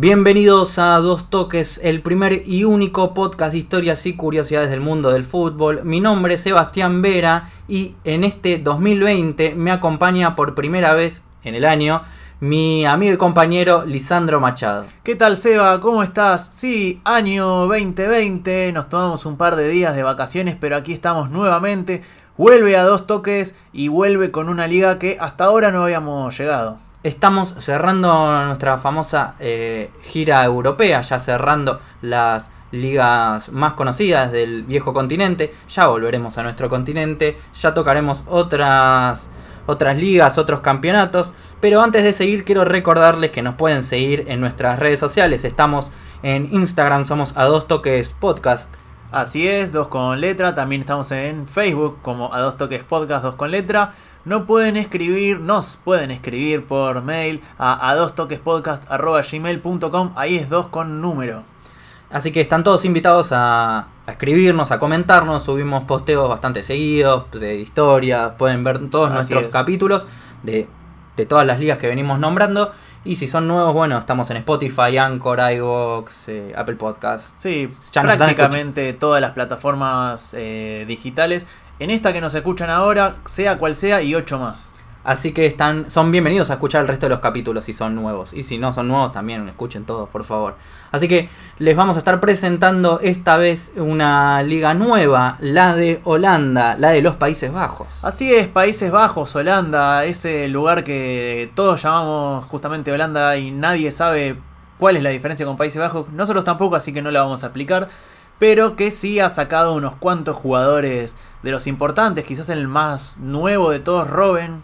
Bienvenidos a Dos Toques, el primer y único podcast de historias y curiosidades del mundo del fútbol. Mi nombre es Sebastián Vera y en este 2020 me acompaña por primera vez en el año mi amigo y compañero Lisandro Machado. ¿Qué tal Seba? ¿Cómo estás? Sí, año 2020, nos tomamos un par de días de vacaciones, pero aquí estamos nuevamente. Vuelve a dos toques y vuelve con una liga que hasta ahora no habíamos llegado. Estamos cerrando nuestra famosa eh, gira europea, ya cerrando las ligas más conocidas del viejo continente. Ya volveremos a nuestro continente, ya tocaremos otras, otras ligas, otros campeonatos. Pero antes de seguir, quiero recordarles que nos pueden seguir en nuestras redes sociales. Estamos en Instagram, somos a dos toques podcast. Así es, dos con letra. También estamos en Facebook como a dos toques podcast, dos con letra no pueden escribir, nos pueden escribir por mail a, a dos toques gmail.com, ahí es dos con número. Así que están todos invitados a, escribirnos, a comentarnos, subimos posteos bastante seguidos de historias, pueden ver todos nuestros capítulos de, todas las ligas que venimos nombrando. Y si son nuevos, bueno, estamos en Spotify, Anchor, iVoox, eh, Apple Podcasts. Sí, ya prácticamente todas las plataformas eh, digitales en esta que nos escuchan ahora, sea cual sea, y ocho más. Así que están, son bienvenidos a escuchar el resto de los capítulos si son nuevos. Y si no son nuevos, también escuchen todos, por favor. Así que les vamos a estar presentando esta vez una liga nueva, la de Holanda, la de los Países Bajos. Así es, Países Bajos, Holanda, ese lugar que todos llamamos justamente Holanda y nadie sabe cuál es la diferencia con Países Bajos. Nosotros tampoco, así que no la vamos a explicar pero que sí ha sacado unos cuantos jugadores de los importantes, quizás el más nuevo de todos, Robin.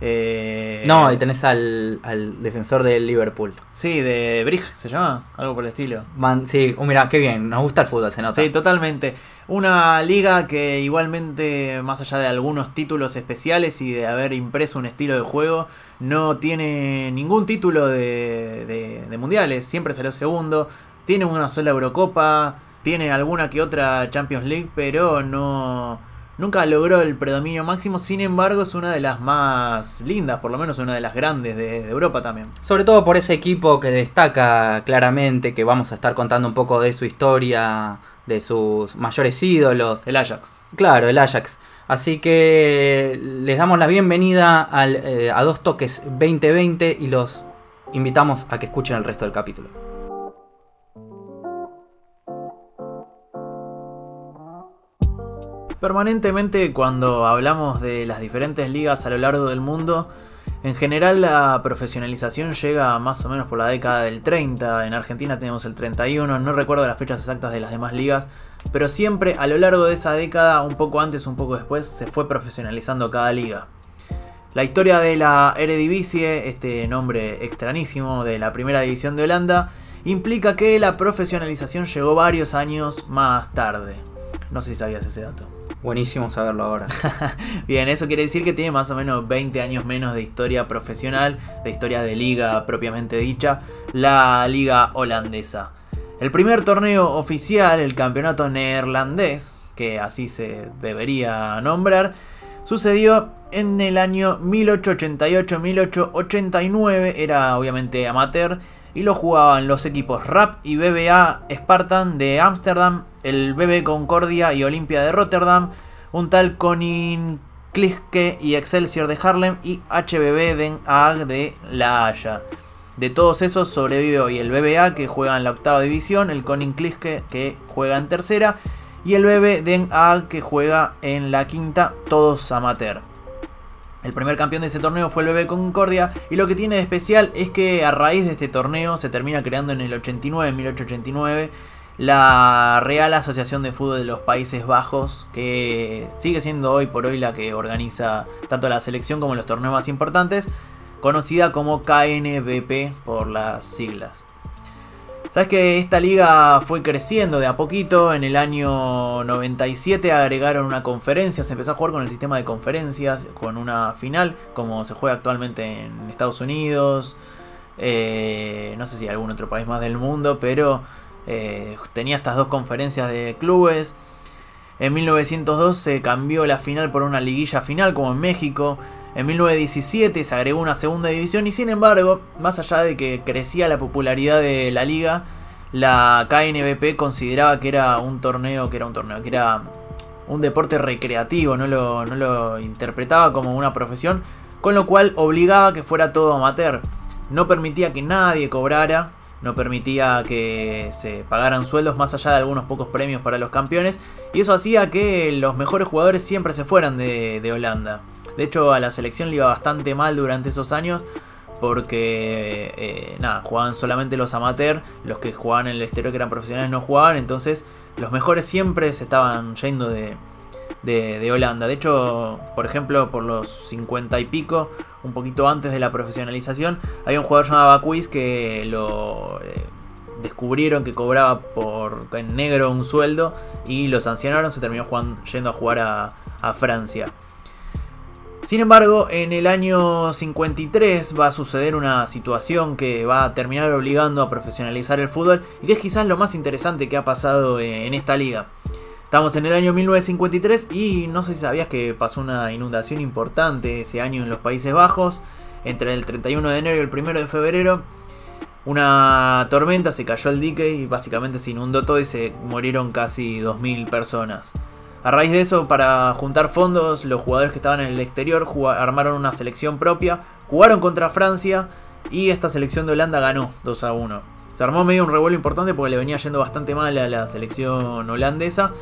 Eh, no, ahí tenés al, defensor del Liverpool. Sí, de Brig se llama, algo por el estilo. sí, oh, mira, qué bien, nos gusta el fútbol, se nota. Sí, totalmente. Una liga que igualmente, más allá de algunos títulos especiales y de haber impreso un estilo de juego, no tiene ningún título de, de mundiales, siempre salió segundo, tiene una sola Eurocopa, tiene alguna que otra Champions League, pero no nunca logró el predominio máximo. Sin embargo, es una de las más lindas, por lo menos una de las grandes de, Europa también. Sobre todo por ese equipo que destaca claramente, que vamos a estar contando un poco de su historia, de sus mayores ídolos. El Ajax. Claro, el Ajax. Así que les damos la bienvenida al, eh, a Dos Toques 2020 y los invitamos a que escuchen el resto del capítulo. Permanentemente cuando hablamos de las diferentes ligas a lo largo del mundo, en general la profesionalización llega más o menos por la década del 30, en Argentina tenemos el 31, no recuerdo las fechas exactas de las demás ligas, pero siempre a lo largo de esa década, un poco antes, un poco después, se fue profesionalizando cada liga. La historia de la Eredivisie, este nombre extrañísimo de la primera división de Holanda, implica que la profesionalización llegó varios años más tarde. No sé si sabías ese dato. Buenísimo saberlo ahora. Bien, eso quiere decir que tiene más o menos 20 años menos de historia profesional, de historia de liga propiamente dicha, la liga holandesa. El primer torneo oficial, el campeonato neerlandés, que así se debería nombrar, sucedió en el año 1888-1889, era obviamente amateur, y lo jugaban los equipos RAP y BBA Spartan de Ámsterdam, el BB Concordia y Olimpia de Rotterdam, un tal Koning Kliske y Excelsior de Harlem y HBB Den Haag de La Haya. De todos esos sobrevive hoy el BBA que juega en la octava división, el Koning Kliske que juega en tercera y el BB Den Haag que juega en la quinta, todos amateur. El primer campeón de ese torneo fue el BB Concordia y lo que tiene de especial es que a raíz de este torneo se termina creando en el 89, 1889, la Real Asociación de Fútbol de los Países Bajos, que sigue siendo hoy por hoy la que organiza tanto la selección como los torneos más importantes, conocida como KNBP por las siglas. Sabes que esta liga fue creciendo de a poquito. En el año 97 agregaron una conferencia. Se empezó a jugar con el sistema de conferencias. Con una final. Como se juega actualmente en Estados Unidos. Eh, no sé si algún otro país más del mundo. Pero eh, tenía estas dos conferencias de clubes. En 1902 se cambió la final por una liguilla final como en México. En 1917 se agregó una segunda división y sin embargo, más allá de que crecía la popularidad de la liga, la KNBP consideraba que era un torneo, que era un torneo, que era un deporte recreativo, no lo, no lo interpretaba como una profesión, con lo cual obligaba que fuera todo amateur. No permitía que nadie cobrara, no permitía que se pagaran sueldos más allá de algunos pocos premios para los campeones, y eso hacía que los mejores jugadores siempre se fueran de, Holanda. De hecho, a la selección le iba bastante mal durante esos años porque eh, nada, jugaban solamente los amateurs, los que jugaban en el exterior que eran profesionales no jugaban, entonces los mejores siempre se estaban yendo de, de, Holanda. De hecho, por ejemplo, por los 50 y pico, un poquito antes de la profesionalización, había un jugador llamado Quiz que lo eh, descubrieron que cobraba por en negro un sueldo y lo sancionaron, se terminó yendo a jugar a Francia. Sin embargo, en el año 53 va a suceder una situación que va a terminar obligando a profesionalizar el fútbol y que es quizás lo más interesante que ha pasado en esta liga. Estamos en el año 1953 y no sé si sabías que pasó una inundación importante ese año en los Países Bajos, entre el 31 de enero y el 1 de febrero. Una tormenta se cayó el dique y básicamente se inundó todo y se murieron casi 2.000 personas. A raíz de eso, para juntar fondos, los jugadores que estaban en el exterior armaron una selección propia, jugaron contra Francia y esta selección de Holanda ganó 2 a 1. Se armó medio un revuelo importante porque le venía yendo bastante mal a la selección holandesa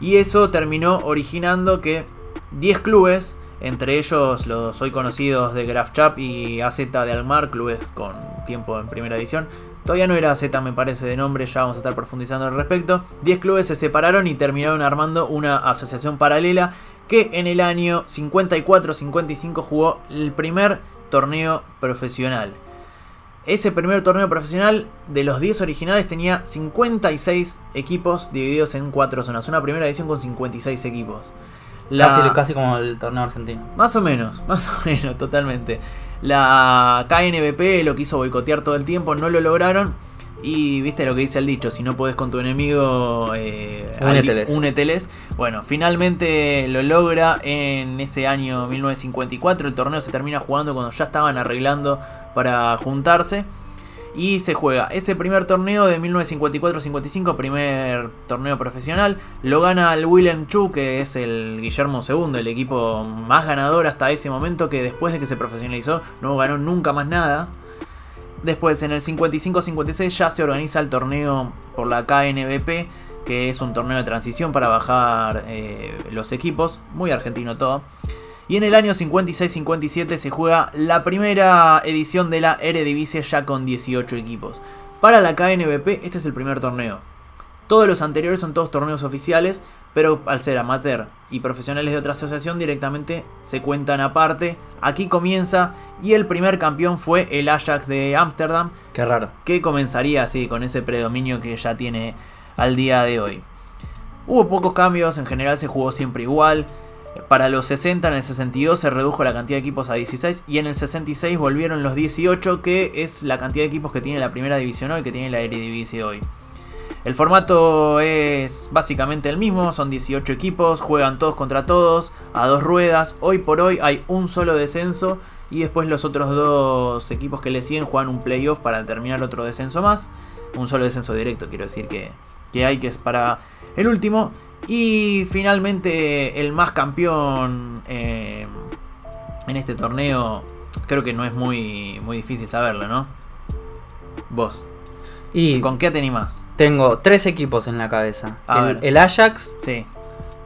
y eso terminó originando que 10 clubes, entre ellos los hoy conocidos de Graafschap y AZ de Almar, clubes con tiempo en primera edición, Todavía no era Z, me parece, de nombre, ya vamos a estar profundizando al respecto. 10 clubes se separaron y terminaron armando una asociación paralela que en el año 54-55 jugó el primer torneo profesional. Ese primer torneo profesional de los 10 originales tenía 56 equipos divididos en 4 zonas. Una primera edición con 56 equipos. Casi, casi como el torneo argentino. Más o menos, más o menos, totalmente. La KNBP lo quiso boicotear todo el tiempo, no lo lograron. Y viste lo que dice el dicho, si no puedes con tu enemigo, eh, úneteles. Bueno, finalmente lo logra en ese año 1954. El torneo se termina jugando cuando ya estaban arreglando para juntarse y se juega ese primer torneo de 1954-55, primer torneo profesional. Lo gana el Willem Chu, que es el Guillermo II, el equipo más ganador hasta ese momento, que después de que se profesionalizó no ganó nunca más nada. Después, en el 55-56 ya se organiza el torneo por la KNBP, que es un torneo de transición para bajar eh, los equipos, muy argentino todo. Y en el año 56-57 se juega la primera edición de la Eredivisie ya con 18 equipos. Para la KNBP este es el primer torneo. Todos los anteriores son todos torneos oficiales, pero al ser amateur y profesionales de otra asociación directamente se cuentan aparte. Aquí comienza y el primer campeón fue el Ajax de Ámsterdam. Qué raro. Que comenzaría así, con ese predominio que ya tiene al día de hoy. Hubo pocos cambios, en general se jugó siempre igual. Para los 60, en el 62 se redujo la cantidad de equipos a 16 y en el 66 volvieron los 18, que es la cantidad de equipos que tiene la primera división hoy, que tiene la Eredivisie hoy. El formato es básicamente el mismo, son 18 equipos, juegan todos contra todos, a dos ruedas. Hoy por hoy hay un solo descenso y después los otros dos equipos que le siguen juegan un playoff para terminar otro descenso más. Un solo descenso directo, quiero decir que, que hay, que es para el último. Y finalmente el más campeón eh, en este torneo, creo que no es muy, muy difícil saberlo, ¿no? Vos. ¿Y con qué te animás? Tengo tres equipos en la cabeza. el, el, Ajax. Sí.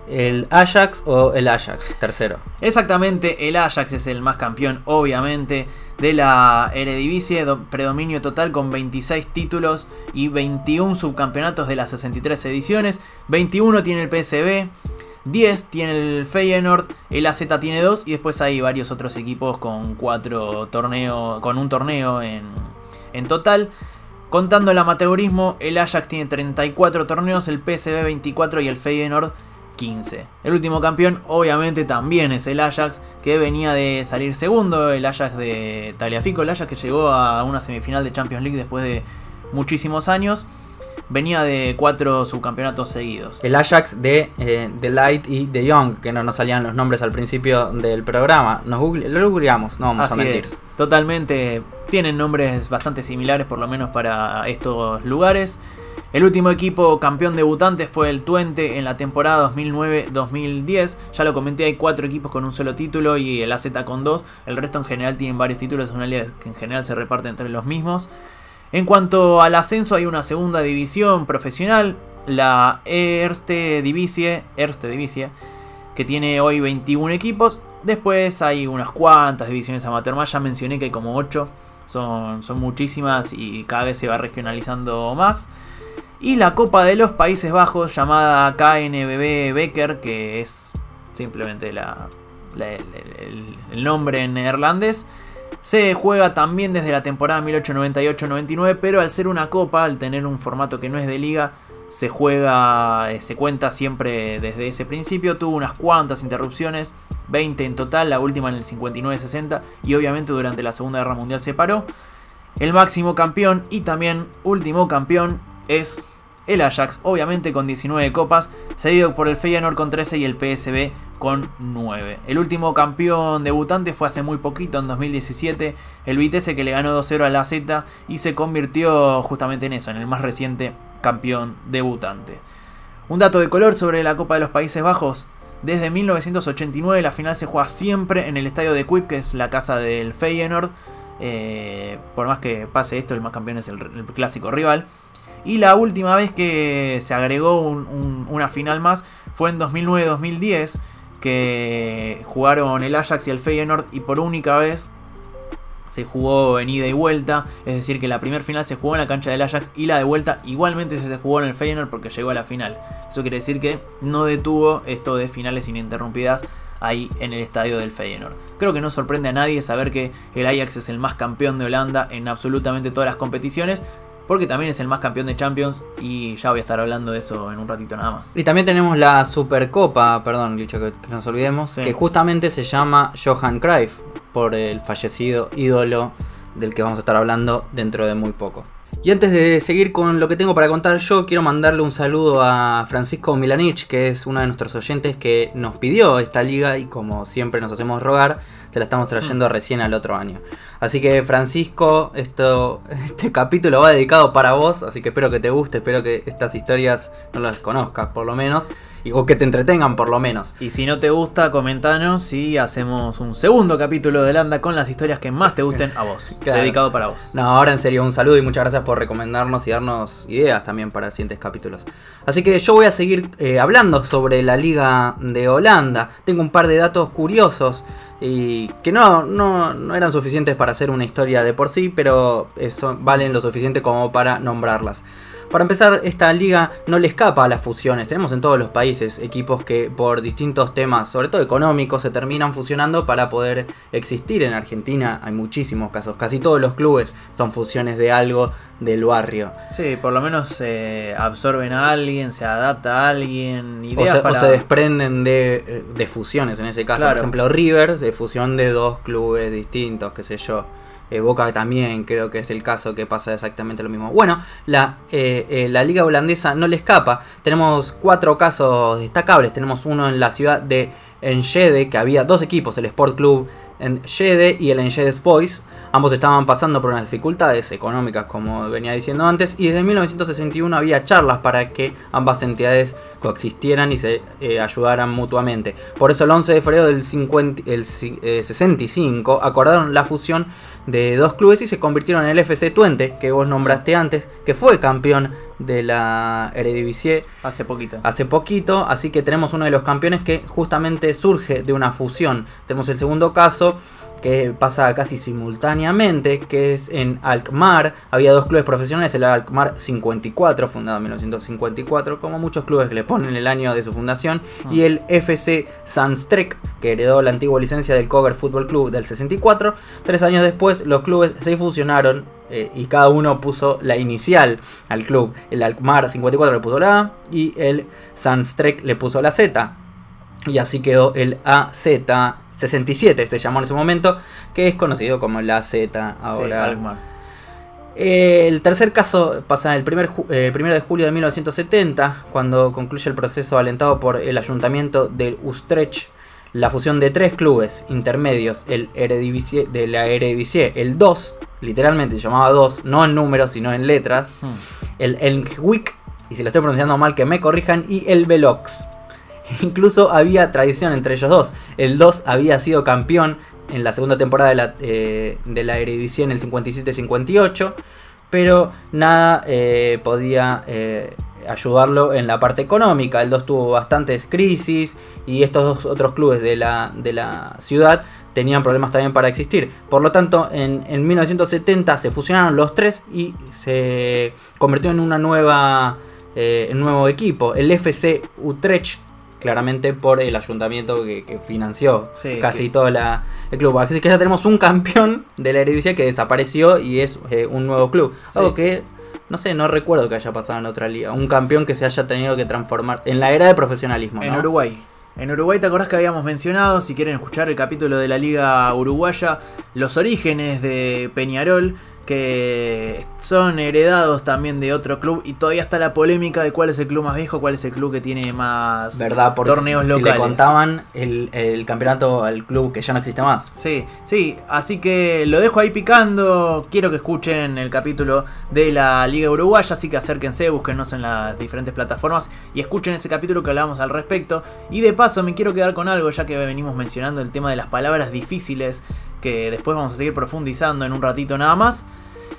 El Ajax o el Ajax, tercero. Exactamente, el Ajax es el más campeón, obviamente de la Eredivisie, predominio total con 26 títulos y 21 subcampeonatos de las 63 ediciones, 21 tiene el PSV, 10 tiene el Feyenoord, el AZ tiene 2 y después hay varios otros equipos con cuatro torneos, con un torneo en, en total. Contando el amateurismo, el Ajax tiene 34 torneos, el PSV 24 y el Feyenoord 15. El último campeón obviamente también es el Ajax, que venía de salir segundo, el Ajax de Taliafico, el Ajax que llegó a una semifinal de Champions League después de muchísimos años. Venía de cuatro subcampeonatos seguidos. El Ajax de eh, The Light y The Young, que no nos salían los nombres al principio del programa. Nos google, lo googleamos, no vamos Así a mentir. es, totalmente. Tienen nombres bastante similares, por lo menos para estos lugares. El último equipo campeón debutante fue el Twente en la temporada 2009-2010. Ya lo comenté, hay cuatro equipos con un solo título y el AZ con dos. El resto en general tienen varios títulos, es una liga que en general se reparte entre los mismos. En cuanto al ascenso, hay una segunda división profesional, la Erste Divisie, Erste Divisie, que tiene hoy 21 equipos. Después hay unas cuantas divisiones amateur más, ya mencioné que hay como 8, son, son muchísimas y cada vez se va regionalizando más. Y la Copa de los Países Bajos, llamada KNBB Becker, que es simplemente el- el nombre en neerlandés, se juega también desde la temporada 1898-99, pero al ser una copa, al tener un formato que no es de liga, se juega, eh, se cuenta siempre desde ese principio. Tuvo unas cuantas interrupciones, 20 en total, la última en el 59-60, y obviamente durante la Segunda Guerra Mundial se paró. El máximo campeón y también último campeón es el Ajax, obviamente con 19 copas, seguido por el Feyenoord con 13 y el PSB con 9. El último campeón debutante fue hace muy poquito, en 2017, el Vitesse que le ganó 2-0 a la Z y se convirtió justamente en eso, en el más reciente campeón debutante. Un dato de color sobre la Copa de los Países Bajos. Desde 1989 la final se juega siempre en el estadio de Kuip, que es la casa del Feyenoord. Eh, por más que pase esto, el más campeón es el clásico rival. Y la última vez que se agregó un- un- una final más fue en 2009-2010, que jugaron el Ajax y el Feyenoord y por única vez se jugó en ida y vuelta, es decir que la primera final se jugó en la cancha del Ajax y la de vuelta igualmente se jugó en el Feyenoord porque llegó a la final. Eso quiere decir que no detuvo esto de finales ininterrumpidas ahí en el estadio del Feyenoord. Creo que no sorprende a nadie saber que el Ajax es el más campeón de Holanda en absolutamente todas las competiciones, porque también es el más campeón de Champions y ya voy a estar hablando de eso en un ratito nada más. Y también tenemos la Supercopa, perdón, dicho que, que nos olvidemos, Sí. que justamente se llama Johan Cruyff, por el fallecido ídolo del que vamos a estar hablando dentro de muy poco. Y antes de seguir con lo que tengo para contar yo, quiero mandarle un saludo a Francisco Milanich, que es uno de nuestros oyentes que nos pidió esta liga y como siempre nos hacemos rogar, se la estamos trayendo recién al otro año. Así que Francisco, esto, este capítulo va dedicado para vos, así que espero que te guste, espero que estas historias no las conozcas por lo menos, y, o que te entretengan por lo menos. Y si no te gusta, comentanos y hacemos un segundo capítulo de Landa con las historias que más te gusten a vos. Claro. Dedicado para vos. No, ahora en serio, un saludo y muchas gracias por recomendarnos y darnos ideas también para siguientes capítulos. Así que yo voy a seguir eh, hablando sobre la Liga de Holanda. Tengo un par de datos curiosos y que no, no, no eran suficientes para hacer una historia de por sí, pero eso, valen lo suficiente como para nombrarlas. Para empezar, esta liga no le escapa a las fusiones. Tenemos en todos los países equipos que por distintos temas, sobre todo económicos, se terminan fusionando para poder existir. En Argentina hay muchísimos casos. Casi todos los clubes son fusiones de algo del barrio. Sí, por lo menos se absorben a alguien, se adapta a alguien, O se, o se desprenden de, eh, de fusiones en ese caso. Claro. Por ejemplo, River, de fusión de dos clubes distintos, qué sé yo. Eh, Boca también creo que es el caso que pasa exactamente lo mismo. Bueno, la, eh, eh, la liga holandesa no le escapa. Tenemos cuatro casos destacables. Tenemos uno en la ciudad de Enschede, que había dos equipos, el Sport Club Enschede y el Enschede Boys. Ambos estaban pasando por unas dificultades económicas, como venía diciendo antes, y desde 1961 había charlas para que ambas entidades coexistieran y se ayudaran mutuamente. Por eso el 11 de febrero del 50 el ci- eh, 65 acordaron la fusión de dos clubes y se convirtieron en el FC Twente, que vos nombraste antes, que fue campeón de la Eredivisie Hace poquito. hace poquito, así que tenemos uno de los campeones que justamente surge de una fusión. Tenemos el segundo caso que pasa casi simultáneamente, que es en Alkmaar. Había dos clubes profesionales, el Alkmaar 54, fundado en 1954, como muchos clubes que le ponen el año de su fundación, y el FC Sandstrek, que heredó la antigua licencia del Coger Football Club del 64. Tres años después, los clubes se fusionaron eh, y cada uno puso la inicial al club. El Alkmaar 54 le puso la A y el Sandstrek le puso la Z. Y así quedó el AZ67, se llamó en ese momento, que es conocido como la Z Sí, ahora. Alkmaar. Eh, el tercer caso pasa el primer, eh, primero de julio de 1970, cuando concluye el proceso alentado por el ayuntamiento de Utrecht, la fusión de tres clubes intermedios, el Eredivisie, de la Eredivisie, el 2, literalmente se llamaba 2, no en números, sino en letras, Hmm. el Elmwick, y si lo estoy pronunciando mal que me corrijan, y el Velox. Incluso había tradición entre ellos dos. El 2 había sido campeón en la segunda temporada de la, eh, de la en el 57-58, pero nada eh, podía eh, ayudarlo en la parte económica. El 2 tuvo bastantes crisis y estos dos otros clubes de la, de la ciudad tenían problemas también para existir. Por lo tanto, en, en 1970 se fusionaron los tres y se convirtió en una nueva, eh, nuevo equipo, el FC Utrecht, claramente por el ayuntamiento que, que financió Sí, casi que- todo la, el club. Así que ya tenemos un campeón de la Eredivisie que desapareció y es eh, un nuevo club. Sí. Algo que no sé, no recuerdo que haya pasado en otra liga. Un campeón que se haya tenido que transformar en la era de profesionalismo. En ¿no? Uruguay. En Uruguay, ¿te acordás que habíamos mencionado? Si quieren escuchar el capítulo de la Liga Uruguaya, los orígenes de Peñarol, que son heredados también de otro club, y todavía está la polémica de cuál es el club más viejo, cuál es el club que tiene más ¿Verdad? Porque torneos si locales. le contaban el, el campeonato al club que ya no existe más. Sí, sí, así que lo dejo ahí picando. Quiero que escuchen el capítulo de la Liga Uruguaya, así que acérquense, búsquenos en las diferentes plataformas y escuchen ese capítulo que hablamos al respecto. Y de paso me quiero quedar con algo, ya que venimos mencionando el tema de las palabras difíciles, que después vamos a seguir profundizando en un ratito nada más.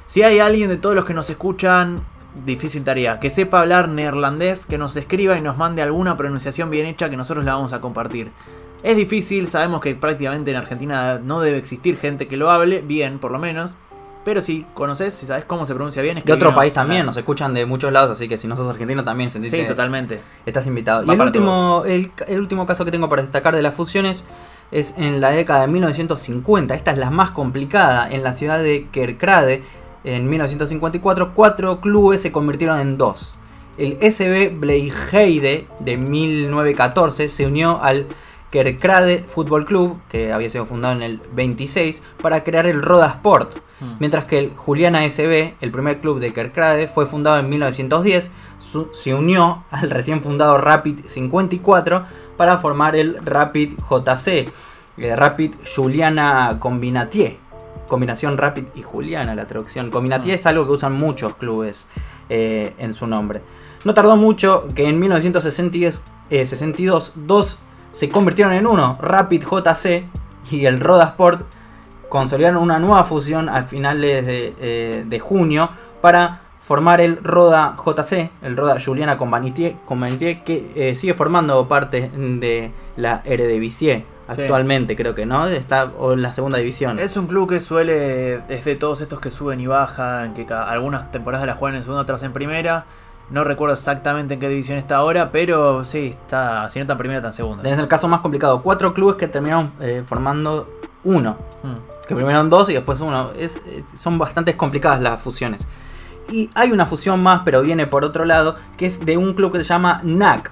Si hay alguien de todos los que nos escuchan, difícil tarea, que sepa hablar neerlandés, que nos escriba y nos mande alguna pronunciación bien hecha que nosotros la vamos a compartir. Es difícil, sabemos que prácticamente en Argentina no debe existir gente que lo hable, bien por lo menos. Pero si conoces, si sabes cómo se pronuncia bien, De otro país también, nos escuchan de muchos lados, así que si no sos argentino también sentiste Sí, totalmente. Estás invitado. Va Y el último, el, el último caso que tengo para destacar de las fusiones es en la década de 1950. Esta es la más complicada. En la ciudad de Kerkrade, en 1954, cuatro clubes se convirtieron en dos. El SB Bleiheide de 1914 se unió al Kerkrade Fútbol Club, que había sido fundado en el 26, para crear el Roda Sport. Hmm. Mientras que el Juliana SB, el primer club de Kerkrade, fue fundado en 1910, su- se unió al recién fundado Rapid 54 para formar el Rapid JC, eh, Rapid Juliana Combinatier. Combinación Rapid y Juliana, la traducción. Combinatier Mm. es algo que usan muchos clubes eh, en su nombre. No tardó mucho que en 1962 eh, 62, dos se convirtieron en uno, Rapid JC y el Roda Sport consolidaron una nueva fusión a finales de, eh, de junio para formar el Roda JC, el Roda Juliana Combinatier, Combinatier, que eh, sigue formando parte de la Eredivisie Sí. actualmente, creo que no, está o en la segunda división. Es un club que suele, es de todos estos que suben y bajan, que ca- algunas temporadas la juegan en segunda, otras en primera. No recuerdo exactamente en qué división está ahora, pero sí, está, si no está en primera, está en segunda. Tenés el caso más complicado, cuatro clubes que terminaron eh, formando uno. Hmm. que primero dos y después uno. Es- son bastante complicadas las fusiones. Y hay una fusión más, pero viene por otro lado, que es de un club que se llama NAC.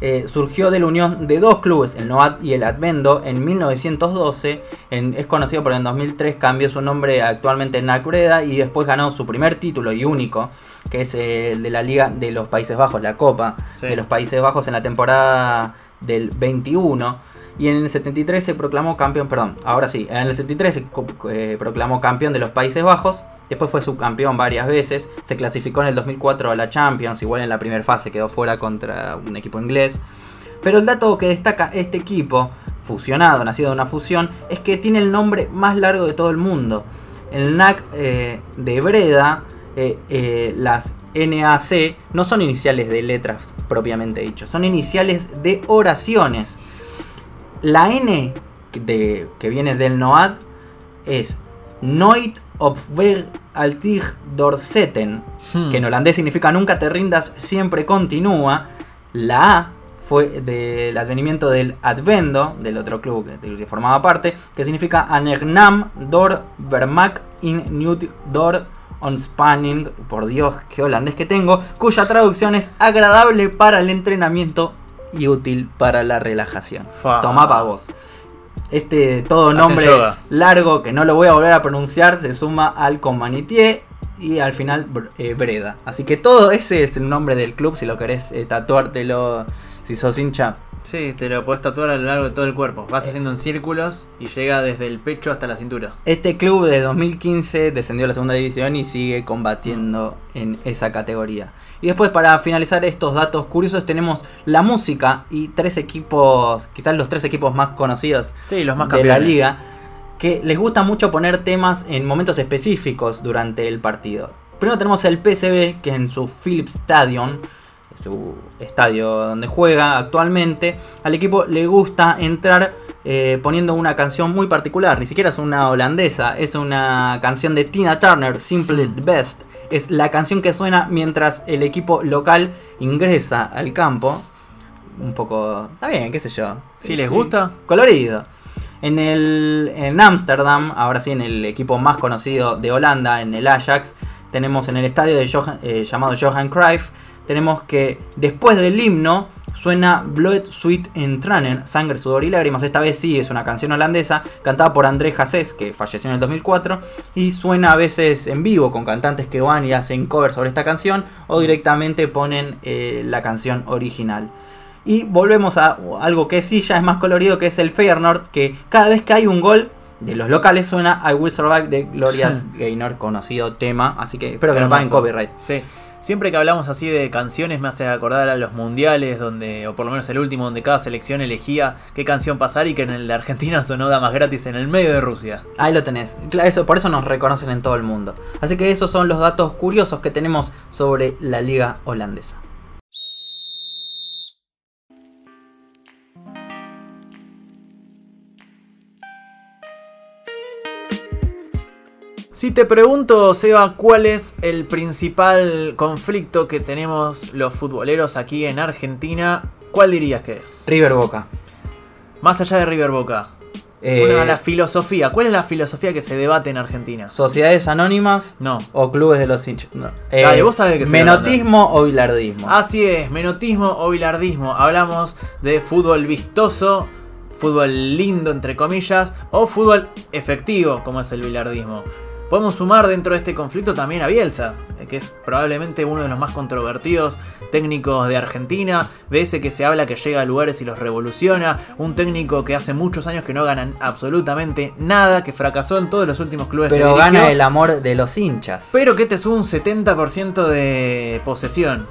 Eh, surgió de la unión de dos clubes, el NOAD y el Advendo, en 1912. En- es conocido porque en 2003 cambió su nombre actualmente en NAC Breda y después ganó su primer título y único, que es el de la Liga de los Países Bajos, la Copa Sí. de los Países Bajos en la temporada del 21. Y en el 73 se proclamó campeón, perdón, ahora sí, en el 73 se eh, proclamó campeón de los Países Bajos. Después fue subcampeón varias veces. Se clasificó en el 2004 a la Champions, igual en la primera fase quedó fuera contra un equipo inglés. Pero el dato que destaca este equipo, fusionado, nacido de una fusión, es que tiene el nombre más largo de todo el mundo. El NAC eh, de Breda, eh, eh, las NAC, no son iniciales de letras propiamente dicho, son iniciales de oraciones. La N que viene del NOAD es Nooit op weg altig doorzetten, Hmm. que en holandés significa nunca te rindas, siempre continúa. La A fue del advenimiento del Advendo, del otro club que- del que formaba parte, que significa Anegnam door vermak in Newt door Spanning, por Dios, qué holandés que tengo, cuya traducción es agradable para el entrenamiento y útil para la relajación. Fa. Toma pa' vos. Este todo nombre largo que no lo voy a volver a pronunciar se suma al Comanitier y al final eh, Breda. Así que todo ese es el nombre del club, si lo querés eh, tatuártelo, si sos hincha. Sí, te lo puedes tatuar a lo largo de todo el cuerpo. Vas haciendo en círculos y llega desde el pecho hasta la cintura. Este club de 2015 descendió a la segunda división y sigue combatiendo en esa categoría. Y después para finalizar estos datos curiosos tenemos la música y tres equipos, quizás los tres equipos más conocidos Sí, los más de la liga, que les gusta mucho poner temas en momentos específicos durante el partido. Primero tenemos el PSV, que en su Philips Stadium, su estadio donde juega actualmente, al equipo le gusta entrar eh, poniendo una canción muy particular, ni siquiera es una holandesa, es una canción de Tina Turner, Simple Best. Es la canción que suena mientras el equipo local ingresa al campo. Un poco... Está bien, qué sé yo. Si les gusta. Colorido. En el en Ámsterdam, ahora sí en el equipo más conocido de Holanda, en el Ajax, tenemos en el estadio de Johan- eh, llamado Johan Cruyff, tenemos que después del himno suena Blood, Sweat and Tranen, Sangre, Sudor y Lágrimas. Esta vez sí es una canción holandesa cantada por André Hassés, que falleció en el 2004, y suena a veces en vivo con cantantes que van y hacen cover sobre esta canción o directamente ponen eh, la canción original. Y volvemos a algo que sí ya es más colorido, que es el Feyenoord, que cada vez que hay un gol de los locales suena I Will Survive de Gloria Gaynor, conocido tema, así que espero que no paguen copyright. Sí. Siempre que hablamos así de canciones me hace acordar a los mundiales donde, o por lo menos el último, donde cada selección elegía qué canción pasar y que en el de Argentina sonó Damas gratis en el medio de Rusia. Ahí lo tenés. Eso, por eso nos reconocen en todo el mundo. Así que esos son los datos curiosos que tenemos sobre la liga holandesa. Si te pregunto, Seba, ¿cuál es el principal conflicto que tenemos los futboleros aquí en Argentina? ¿Cuál dirías que es? River Boca. Más allá de River Boca. Eh, Una, la filosofía. ¿Cuál es la filosofía que se debate en Argentina? Sociedades anónimas No. o clubes de los hinchas. No. Eh, Dale, vos sabés estoy Menotismo o bilardismo. Así es, menotismo o bilardismo. Hablamos de fútbol vistoso, fútbol lindo entre comillas, o fútbol efectivo, como es el bilardismo. Podemos sumar dentro de este conflicto también a Bielsa, que es probablemente uno de los más controvertidos técnicos de Argentina, de ese que se habla que llega a lugares y los revoluciona, un técnico que hace muchos años que no ganan absolutamente nada, que fracasó en todos los últimos clubes Pero gana el amor de los hinchas. Pero que te sube un 70% de posesión.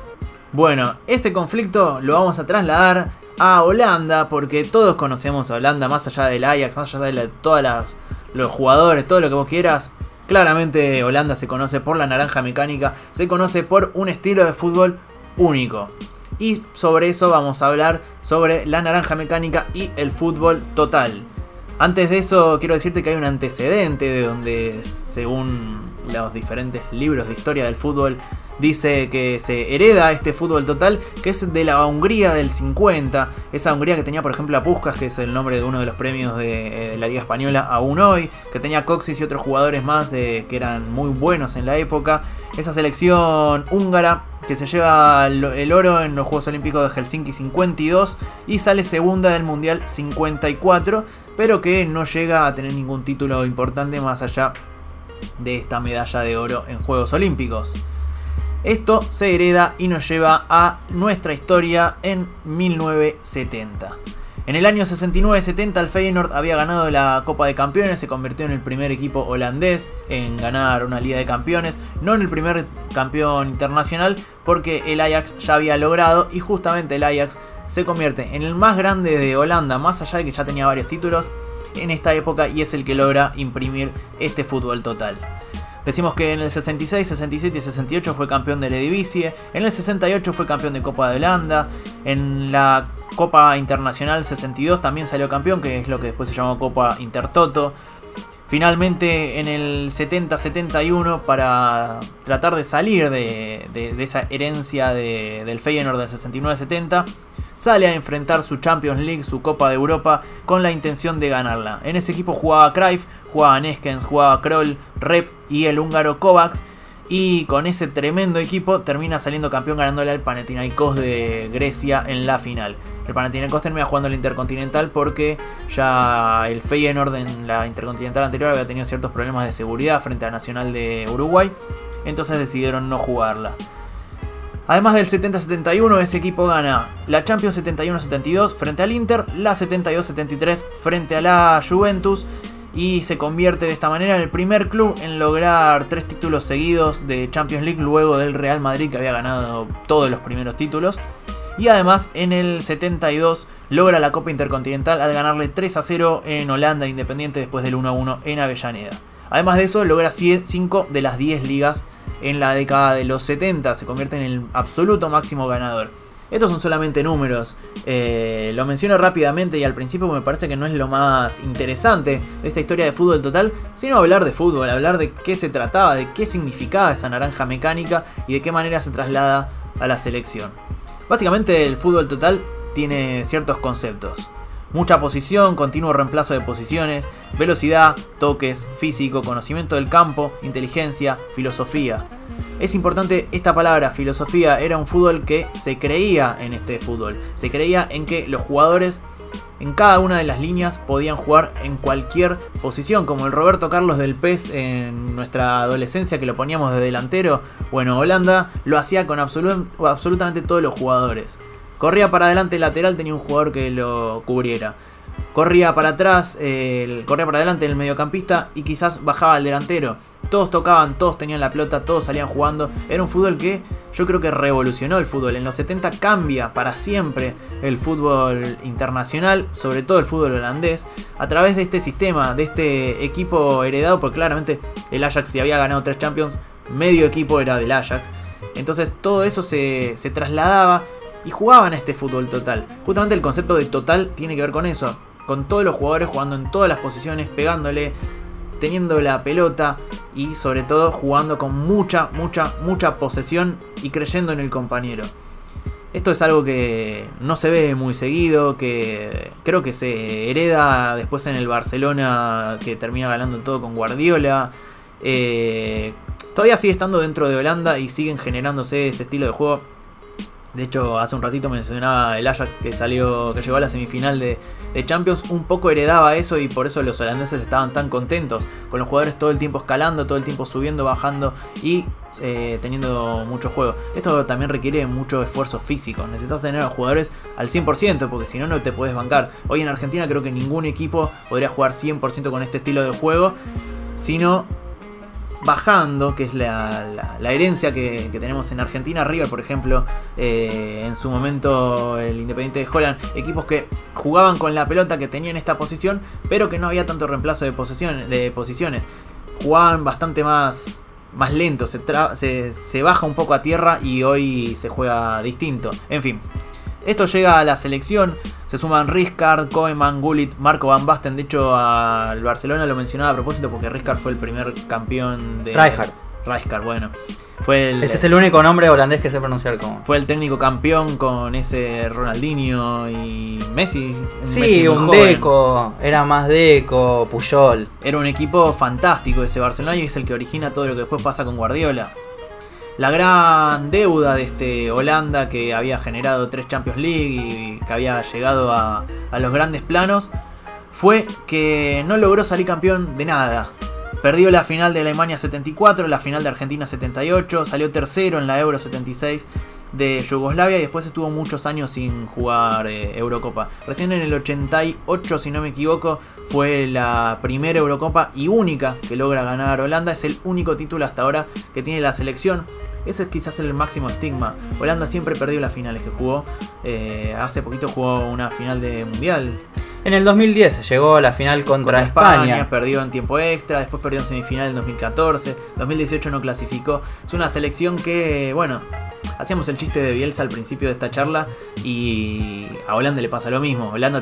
Bueno, ese conflicto lo vamos a trasladar a Holanda, porque todos conocemos a Holanda, más allá del Ajax, más allá de la- todas las, los jugadores, todo lo que vos quieras. Claramente Holanda se conoce por la naranja mecánica, se conoce por un estilo de fútbol único. Y sobre eso vamos a hablar sobre la naranja mecánica y el fútbol total. Antes de eso, quiero decirte que hay un antecedente de donde, según los diferentes libros de historia del fútbol, dice que se hereda este fútbol total, que es de la Hungría del 50. Esa Hungría que tenía, por ejemplo, a Puskas, que es el nombre de uno de los premios de, eh, la Liga Española aún hoy, que tenía Coxis y otros jugadores más de, que eran muy buenos en la época. Esa selección húngara que se lleva el oro en los Juegos Olímpicos de Helsinki 52 y sale segunda del Mundial 54, pero que no llega a tener ningún título importante más allá de esta medalla de oro en Juegos Olímpicos. Esto se hereda y nos lleva a nuestra historia en 1970. En el año 69-70 el Feyenoord había ganado la Copa de Campeones, se convirtió en el primer equipo holandés en ganar una Liga de Campeones, no en el primer campeón internacional porque el Ajax ya había logrado y justamente el Ajax se convierte en el más grande de Holanda, más allá de que ya tenía varios títulos en esta época y es el que logra imprimir este fútbol total. Decimos que en el 66, 67 y 68 fue campeón de la Eredivisie, en el 68 fue campeón de Copa de Holanda, en la Copa Internacional 62 también salió campeón, que es lo que después se llamó Copa Intertoto. Finalmente en el 70-71 para tratar de salir de, esa herencia de- del Feyenoord del 69-70 sale a enfrentar su Champions League, su Copa de Europa con la intención de ganarla. En ese equipo jugaba Cruyff, jugaba Neskens, jugaba Kroll, Rep y el húngaro Kovacs y con ese tremendo equipo termina saliendo campeón ganándole al Panathinaikos de Grecia en la final. El Panathinaikos termina jugando el Intercontinental porque ya el Feyenoord en la Intercontinental anterior había tenido ciertos problemas de seguridad frente a Nacional de Uruguay. entonces decidieron no jugarla. Además del 70-71, ese equipo gana la Champions 71-72 frente al Inter, la 72-73 frente a la Juventus y se convierte de esta manera en el primer club en lograr tres títulos seguidos de Champions League luego del Real Madrid que había ganado todos los primeros títulos. Y además en el 72 logra la Copa Intercontinental al ganarle 3 a 0 en Holanda Independiente después del 1 a 1 en Avellaneda. Además de eso logra 5 de las 10 ligas en la década de los 70, se convierte en el absoluto máximo ganador. Estos son solamente números. Eh, lo menciono rápidamente y al principio me parece que no es lo más interesante de esta historia de fútbol total, sino hablar de fútbol, hablar de qué se trataba, de qué significaba esa naranja mecánica y de qué manera se traslada a la selección. Básicamente el fútbol total tiene ciertos conceptos. Mucha posición, continuo reemplazo de posiciones, velocidad, toques, físico, conocimiento del campo, inteligencia, filosofía. Es importante esta palabra, filosofía, era un fútbol que se creía en este fútbol. Se creía en que los jugadores en cada una de las líneas podían jugar en cualquier posición, como el Roberto Carlos del PES en nuestra adolescencia que lo poníamos de delantero. Bueno, Holanda lo hacía con absolutamente todos los jugadores. Corría para adelante el lateral, tenía un jugador que lo cubriera. Corría para atrás, corría para adelante el mediocampista y quizás bajaba el delantero. Todos tocaban, todos tenían la pelota, todos salían jugando. Era un fútbol que yo creo que revolucionó el fútbol. En los 70 cambia para siempre el fútbol internacional, sobre todo el fútbol holandés, a través de este sistema, de este equipo heredado, porque claramente el Ajax si había ganado tres Champions, medio equipo era del Ajax. Entonces todo eso se, trasladaba y jugaban a este fútbol total. Justamente el concepto de total tiene que ver con eso, con todos los jugadores jugando en todas las posiciones, pegándole, teniendo la pelota y sobre todo jugando con mucha, mucha, mucha posesión y creyendo en el compañero. Esto es algo que no se ve muy seguido, que creo que se hereda después en el Barcelona, que termina ganando todo con Guardiola. Eh, todavía sigue estando dentro de Holanda y siguen generándose ese estilo de juego. De hecho, hace un ratito mencionaba el Ajax que salió, que llegó a la semifinal de, Champions, un poco heredaba eso y por eso los holandeses estaban tan contentos, con los jugadores todo el tiempo escalando, todo el tiempo subiendo, bajando y eh, teniendo mucho juego. Esto también requiere mucho esfuerzo físico, necesitas tener a los jugadores al 100% porque si no, no te puedes bancar. Hoy en Argentina creo que ningún equipo podría jugar 100% con este estilo de juego, sino bajando, que es la, herencia que, tenemos en Argentina. River, por ejemplo, eh, en su momento el Independiente de Holland, equipos que jugaban con la pelota, que tenían esta posición, pero que no había tanto reemplazo de, de posiciones. Jugaban bastante más, más lento, se, se baja un poco a tierra y hoy se juega distinto. En fin, esto llega a la selección. Se suman Rizkard, Koeman, Gullit, Marco Van Basten. De hecho, al Barcelona lo mencionaba a propósito porque Rizkard fue el primer campeón de. Rijkaard. Rijkaard, bueno. Fue el, ese es el único nombre holandés que sé pronunciar como. Fue el técnico campeón con ese Ronaldinho y Messi. Un sí, un Deco. Era más Deco, Puyol. Era un equipo fantástico ese Barcelona y es el que origina todo lo que después pasa con Guardiola. La gran deuda de este Holanda que había generado tres Champions League y que había llegado a, los grandes planos fue que no logró salir campeón de nada. Perdió la final de Alemania 74, la final de Argentina 78, salió tercero en la Euro 76 de Yugoslavia y después estuvo muchos años sin jugar eh, Eurocopa. Recién en el 88, si no me equivoco, fue la primera Eurocopa y única que logra ganar Holanda. Es el único título hasta ahora que tiene la selección. Ese es quizás el máximo estigma. Holanda siempre perdió las finales que jugó. Eh, hace poquito jugó una final de mundial. En el 2010 llegó a la final contra, España. Perdió en tiempo extra, después perdió en semifinal en 2014. 2018 no clasificó. Es una selección que, bueno, hacíamos el chiste de Bielsa al principio de esta charla y a Holanda le pasa lo mismo. Holanda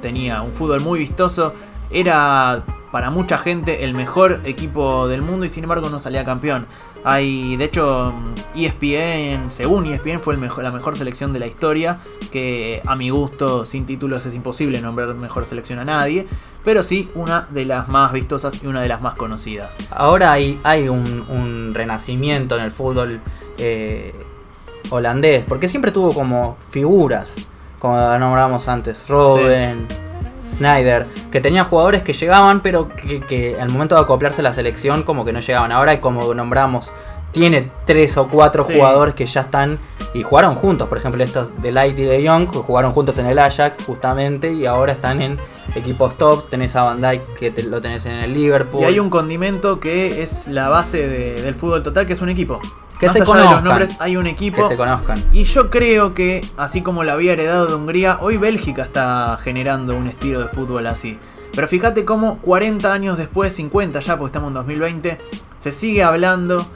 tenía un fútbol muy vistoso, era para mucha gente el mejor equipo del mundo y sin embargo no salía campeón. Hay, de hecho, ESPN, según ESPN, fue el mejor, la mejor selección de la historia, que a mi gusto, sin títulos, es imposible nombrar mejor selección a nadie, pero sí una de las más vistosas y una de las más conocidas. Ahora hay, hay un, renacimiento en el fútbol eh, holandés, porque siempre tuvo como figuras, como nombramos antes, Robben. Snyder, que tenía jugadores que llegaban, pero que, al momento de acoplarse a la selección como que no llegaban. Ahora, como nombramos tiene tres o cuatro Sí. jugadores que ya están y jugaron juntos. Por ejemplo, estos de Light y de Young que jugaron juntos en el Ajax justamente y ahora están en equipos tops. Tenés a Van Dijk que te- lo tenés en el Liverpool. Y hay un condimento que es la base de- del fútbol total, que es un equipo. Que Más se allá de conozcan. los nombres, hay un que equipo. se conozcan. Y yo creo que, así como la había heredado de Hungría, hoy Bélgica está generando un estilo de fútbol así. Pero fíjate cómo 40 años después, 50 ya, porque estamos en 2020, se sigue hablando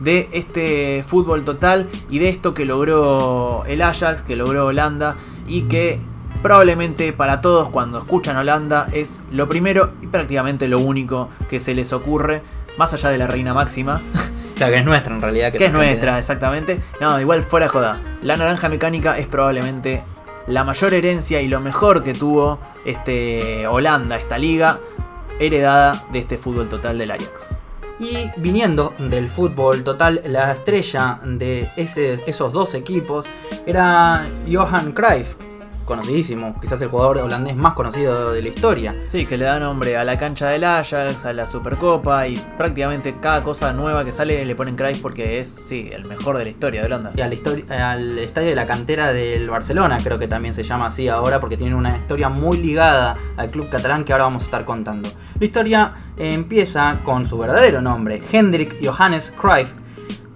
de este fútbol total y de esto que logró el Ajax, que logró Holanda y que probablemente para todos cuando escuchan Holanda es lo primero y prácticamente lo único que se les ocurre, más allá de la reina máxima. O sea, que es nuestra en realidad. Que es nuestra, exactamente. No, igual fuera de joda. La naranja mecánica es probablemente la mayor herencia y lo mejor que tuvo este Holanda, esta liga, heredada de este fútbol total del Ajax. Y viniendo del fútbol total, la estrella de ese- esos dos equipos era Johan Cruyff, conocidísimo, quizás el jugador holandés más conocido de la historia. Sí, que le da nombre a la cancha del Ajax, a la Supercopa y prácticamente cada cosa nueva que sale le ponen Cruyff porque es, sí, el mejor de la historia de Holanda. Y al, histori- al estadio de la cantera del Barcelona, creo que también se llama así ahora, porque tiene una historia muy ligada al club catalán que ahora vamos a estar contando. La historia empieza con su verdadero nombre, Hendrik Johannes Cruyff.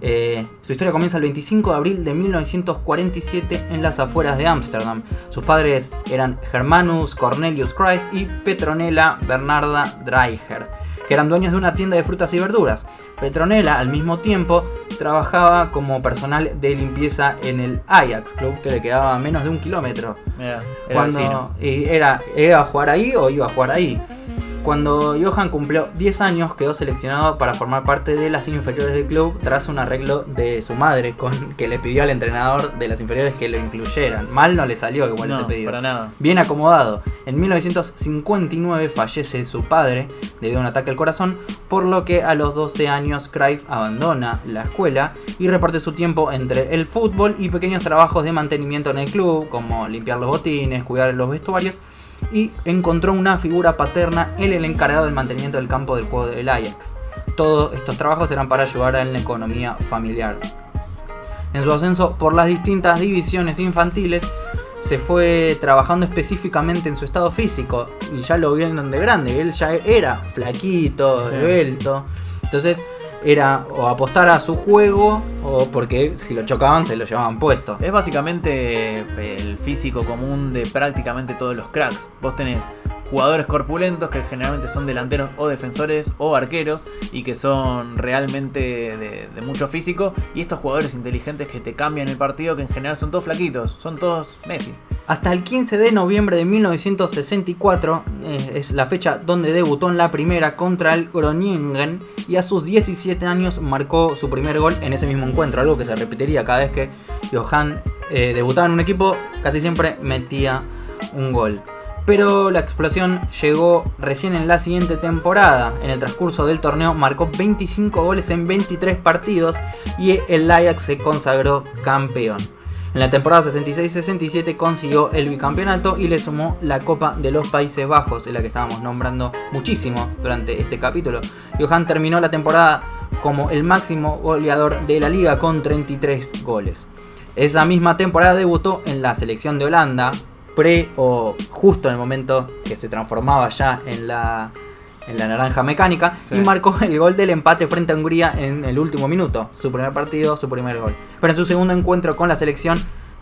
Eh, su historia comienza el 25 de abril de 1947 en las afueras de Ámsterdam. Sus padres eran Germanus Cornelius Cruyff y Petronella Bernarda Dreiger, que eran dueños de una tienda de frutas y verduras. Petronella, al mismo tiempo, trabajaba como personal de limpieza en el Ajax Club, que le quedaba a menos de un kilómetro. Era. Cuando era, ¿Iba a jugar ahí o iba a jugar ahí? Cuando Johan cumplió 10 años quedó seleccionado para formar parte de las inferiores del club tras un arreglo de su madre con que le pidió al entrenador de las inferiores que lo incluyeran. Mal no le salió igual ese No, pedido. para nada. Bien acomodado. En 1959 fallece su padre debido a un ataque al corazón, por lo que a los 12 años Cruyff abandona la escuela y reparte su tiempo entre el fútbol y pequeños trabajos de mantenimiento en el club, como limpiar los botines, cuidar los vestuarios, y encontró una figura paterna en el encargado del mantenimiento del campo del juego del Ajax. Todos estos trabajos eran para ayudar en la economía familiar. En su ascenso por las distintas divisiones infantiles, se fue trabajando específicamente en su estado físico y ya lo vieron de grande. Él ya era flaquito, Sí. esbelto. Entonces era o apostar a su juego o porque si lo chocaban se lo llevaban puesto. Es básicamente eh, el físico común de prácticamente todos los cracks. Vos tenés jugadores corpulentos que generalmente son delanteros o defensores o arqueros y que son realmente de, mucho físico. Y estos jugadores inteligentes que te cambian el partido, que en general son todos flaquitos, son todos Messi. Hasta el 15 de noviembre de 1964 eh, es la fecha donde debutó en la primera contra el Groningen y a sus 17 años marcó su primer gol en ese mismo encuentro, algo que se repetiría cada vez que Johan eh, debutaba en un equipo, casi siempre metía un gol. Pero la explosión llegó recién en la siguiente temporada. En el transcurso del torneo marcó 25 goles en 23 partidos y el Ajax se consagró campeón. En la temporada 66-67 consiguió el bicampeonato y le sumó la Copa de los Países Bajos, en la que estábamos nombrando muchísimo durante este capítulo. Johan terminó la temporada como el máximo goleador de la liga con 33 goles. Esa misma temporada debutó en la selección de Holanda, pre o justo en el momento que se transformaba ya en la, en la naranja mecánica Sí. y marcó el gol del empate frente a Hungría en el último minuto. Su primer partido, su primer gol. Pero en su segundo encuentro con la selección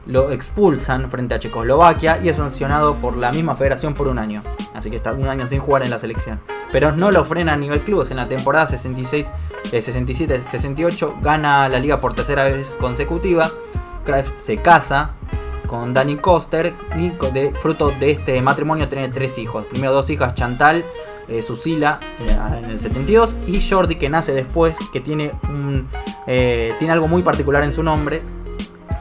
lo expulsan frente a Checoslovaquia y es sancionado por la misma federación por un año. Así que está un año sin jugar en la selección. Pero no lo frena a nivel clubes. En la temporada 66, eh, 67-68 gana la liga por tercera vez consecutiva. Cruyff se casa con Danny Koster y de, fruto de este matrimonio tiene tres hijos. Primero dos hijas, Chantal, eh, Susila en el 72 y Jordi que nace después, que tiene, un, eh, tiene algo muy particular en su nombre,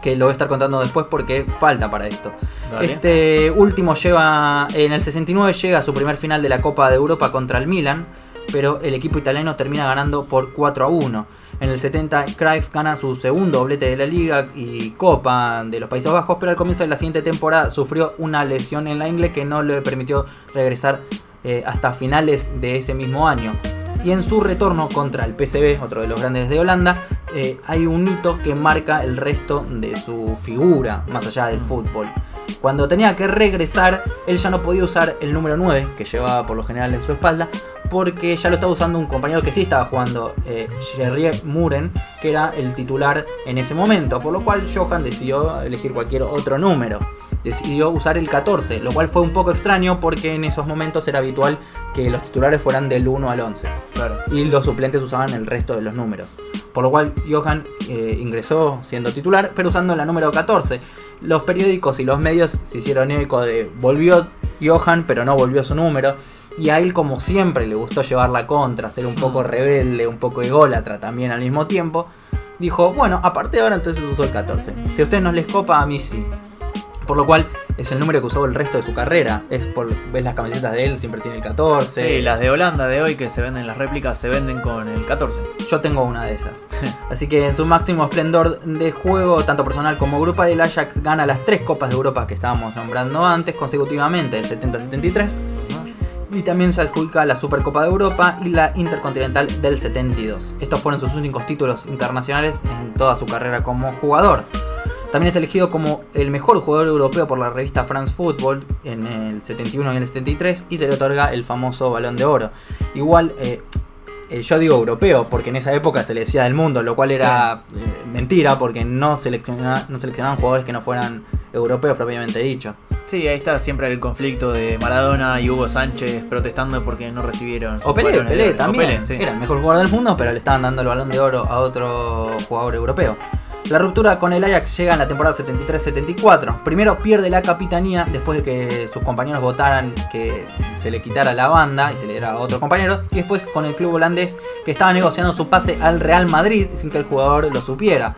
que lo voy a estar contando después porque falta para esto. Dale. Este último lleva, en el 69 llega a su primer final de la Copa de Europa contra el Milan, pero el equipo italiano termina ganando por 4 a 1. En el 70 Cruyff gana su segundo doblete de la liga y Copa de los Países Bajos, pero al comienzo de la siguiente temporada sufrió una lesión en la ingle que no le permitió regresar eh, hasta finales de ese mismo año. Y en su retorno contra el PSV, otro de los grandes de Holanda, eh, hay un hito que marca el resto de su figura, más allá del fútbol. Cuando tenía que regresar, él ya no podía usar el número 9, que llevaba por lo general en su espalda, porque ya lo estaba usando un compañero que sí estaba jugando, eh, Jerry Muren, que era el titular en ese momento, por lo cual Johan decidió elegir cualquier otro número. Decidió usar el 14, lo cual fue un poco extraño porque en esos momentos era habitual que los titulares fueran del 1 al 11 Claro. y los suplentes usaban el resto de los números. Por lo cual Johan eh, ingresó siendo titular, pero usando la número 14. Los periódicos y los medios se hicieron eco de volvió Johan, pero no volvió su número. Y a él, como siempre, le gustó llevar la contra, ser un poco rebelde, un poco ególatra también al mismo tiempo. Dijo, bueno, aparte de ahora entonces usó el 14. Si a ustedes no les copa, a mí sí. Por lo cual es el número que usó el resto de su carrera. Es por, ves las camisetas de él, siempre tiene el 14. Sí, las de Holanda de hoy que se venden las réplicas se venden con el 14. Yo tengo una de esas. Así que en su máximo esplendor de juego, tanto personal como grupal, el Ajax gana las tres Copas de Europa que estábamos nombrando antes consecutivamente, el 70-73. Y también se adjudica la Supercopa de Europa y la Intercontinental del 72. Estos fueron sus únicos títulos internacionales en toda su carrera como jugador. También es elegido como el mejor jugador europeo por la revista France Football en el 71 y el 73 y se le otorga el famoso balón de oro. Igual, eh, eh, yo digo europeo porque en esa época se le decía del mundo, lo cual era eh, mentira porque no, no seleccionaban jugadores que no fueran europeos propiamente dicho. Sí, ahí está siempre el conflicto de Maradona y Hugo Sánchez protestando porque no recibieron O Pelé, Pelé también. Pelé, sí. Era el mejor jugador del mundo, pero le estaban dando el balón de oro a otro jugador europeo. La ruptura con el Ajax llega en la temporada 73-74. Primero pierde la capitanía después de que sus compañeros votaran que se le quitara la banda y se le diera a otro compañero. Y después con el club holandés que estaba negociando su pase al Real Madrid sin que el jugador lo supiera.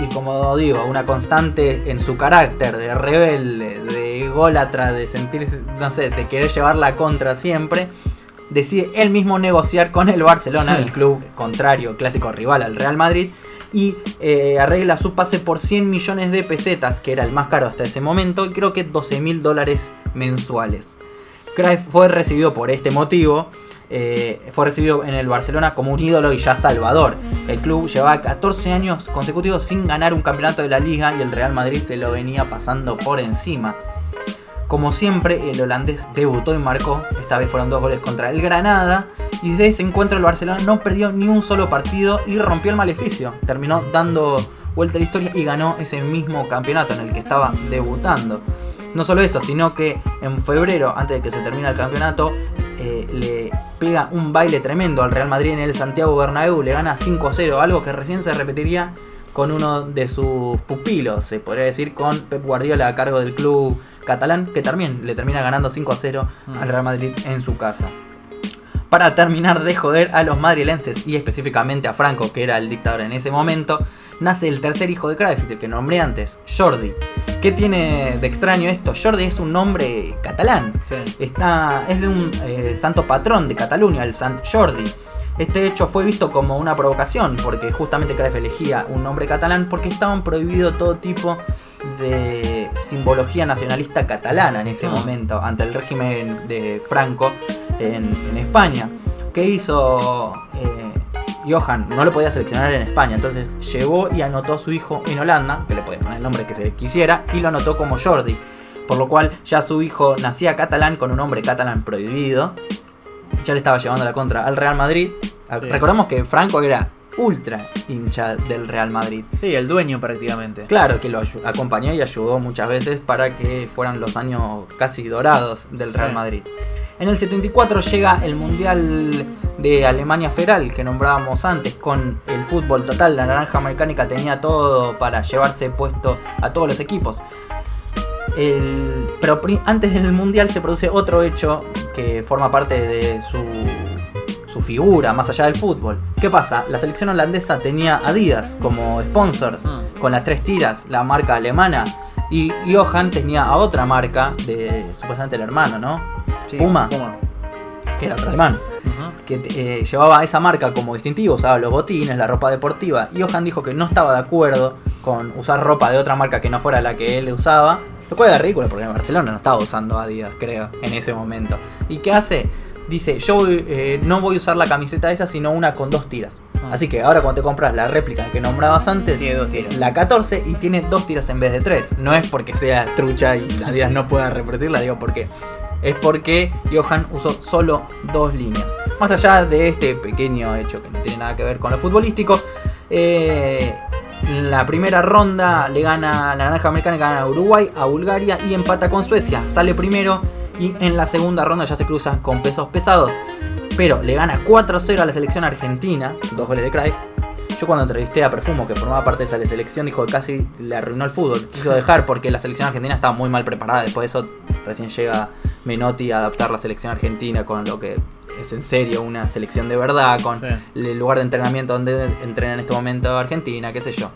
Y como digo, una constante en su carácter de rebelde, de ególatra, de sentirse, no sé, de querer llevar la contra siempre, decide él mismo negociar con el Barcelona, Sí. el club contrario, clásico rival al Real Madrid, y eh, arregla su pase por 100 millones de pesetas, que era el más caro hasta ese momento, y creo que 12 mil dólares mensuales. Cruyff fue recibido por este motivo. Eh, fue recibido en el Barcelona como un ídolo y ya salvador. El club llevaba 14 años consecutivos sin ganar un campeonato de la liga y el Real Madrid se lo venía pasando por encima. Como siempre, el holandés debutó y marcó. Esta vez fueron dos goles contra el Granada. Y desde ese encuentro el Barcelona no perdió ni un solo partido y rompió el maleficio. Terminó dando vuelta a la historia y ganó ese mismo campeonato en el que estaba debutando. No solo eso, sino que en febrero, antes de que se termine el campeonato, eh, le pega un baile tremendo al Real Madrid en el Santiago Bernabéu. Le gana 5-0, algo que recién se repetiría con uno de sus pupilos, se podría decir, con Pep Guardiola a cargo del club catalán, que también le termina ganando 5 0 al Real Madrid en su casa. Para terminar de joder a los madrilenses y específicamente a Franco, que era el dictador en ese momento, nace el tercer hijo de Cruyff, el que nombré antes, Jordi. ¿Qué tiene de extraño esto? Jordi es un nombre catalán. Sí. Está, es de un eh, santo patrón de Cataluña, el Sant Jordi. Este hecho fue visto como una provocación, porque justamente Cruyff elegía un nombre catalán porque estaban prohibido todo tipo de simbología nacionalista catalana en ese Ah. momento, ante el régimen de Franco en, en España. ¿Qué hizo eh, Johan? No lo podía seleccionar en España, entonces llevó y anotó a su hijo en Holanda, que le podía poner el nombre que se quisiera, y lo anotó como Jordi. Por lo cual ya su hijo nacía catalán con un nombre catalán prohibido. Ya le estaba llevando la contra al Real Madrid. Sí. Recordamos que Franco era ultra hincha del Real Madrid. Sí, el dueño prácticamente. Claro que lo acompañó y ayudó muchas veces para que fueran los años casi dorados del Real Sí. Madrid. En el 74 llega el Mundial de Alemania Federal que nombrábamos antes con el fútbol total. La naranja mecánica tenía todo para llevarse puesto a todos los equipos. El- pero antes del Mundial se produce otro hecho que forma parte de su, su figura, más allá del fútbol. ¿Qué pasa? La selección holandesa tenía Adidas como sponsor Mm. con las tres tiras, la marca alemana. Y Johan tenía a otra marca de supuestamente el hermano, ¿no? Sí, Puma, Puma. que era otro alemán. Que eh, llevaba esa marca como distintivo, usaba los botines, la ropa deportiva. Y Johan dijo que no estaba de acuerdo con usar ropa de otra marca que no fuera la que él usaba. Lo cual era ridículo porque en Barcelona no estaba usando Adidas, creo, en ese momento. ¿Y qué hace? Dice, yo eh, no voy a usar la camiseta esa, sino una con dos tiras. Ah. Así que ahora cuando te compras la réplica que nombrabas antes, Tiene dos tiras. la 14 y tiene dos tiras en vez de tres. No es porque sea trucha y Adidas no pueda reproducirla, digo porque es porque Johan usó solo dos líneas. Más allá de este pequeño hecho que no tiene nada que ver con lo futbolístico, eh, en la primera ronda le gana la naranja americana, gana a Uruguay, a Bulgaria y empata con Suecia. Sale primero y en la segunda ronda ya se cruza con pesos pesados. Pero le gana 4-0 a la selección argentina, dos goles de Cruyff. Yo cuando entrevisté a Perfumo, que formaba parte de esa selección, dijo que casi le arruinó el fútbol. Quiso dejar porque la selección argentina estaba muy mal preparada. Después de eso recién llega Menotti a adaptar la selección argentina con lo que es en serio una selección de verdad, con Sí. el lugar de entrenamiento donde entrena en este momento Argentina, qué sé yo.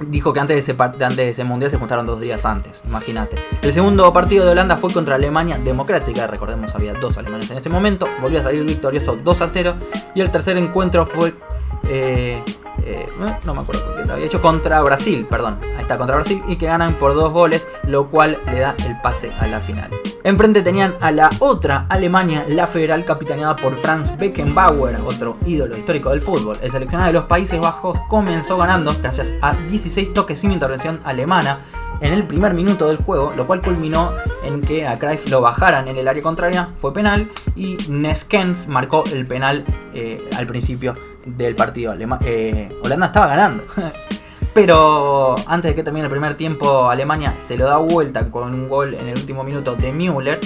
Dijo que antes de, ese, antes de ese mundial se juntaron dos días antes, imagínate. El segundo partido de Holanda fue contra Alemania Democrática, recordemos había dos alemanes en ese momento, volvió a salir victorioso 2 a 0 y el tercer encuentro fue... eh, eh, no me acuerdo con qué había hecho contra Brasil, perdón, ahí está contra Brasil y que ganan por dos goles, lo cual le da el pase a la final. Enfrente tenían a la otra Alemania, la federal capitaneada por Franz Beckenbauer, otro ídolo histórico del fútbol. El seleccionado de los Países Bajos comenzó ganando gracias a 16 toques sin intervención alemana en el primer minuto del juego, lo cual culminó en que a Cruyff lo bajaran en el área contraria, fue penal y Neskens marcó el penal eh, al principio del partido. Eh, Holanda estaba ganando. Pero antes de que termine el primer tiempo, Alemania se lo da vuelta con un gol en el último minuto de Müller.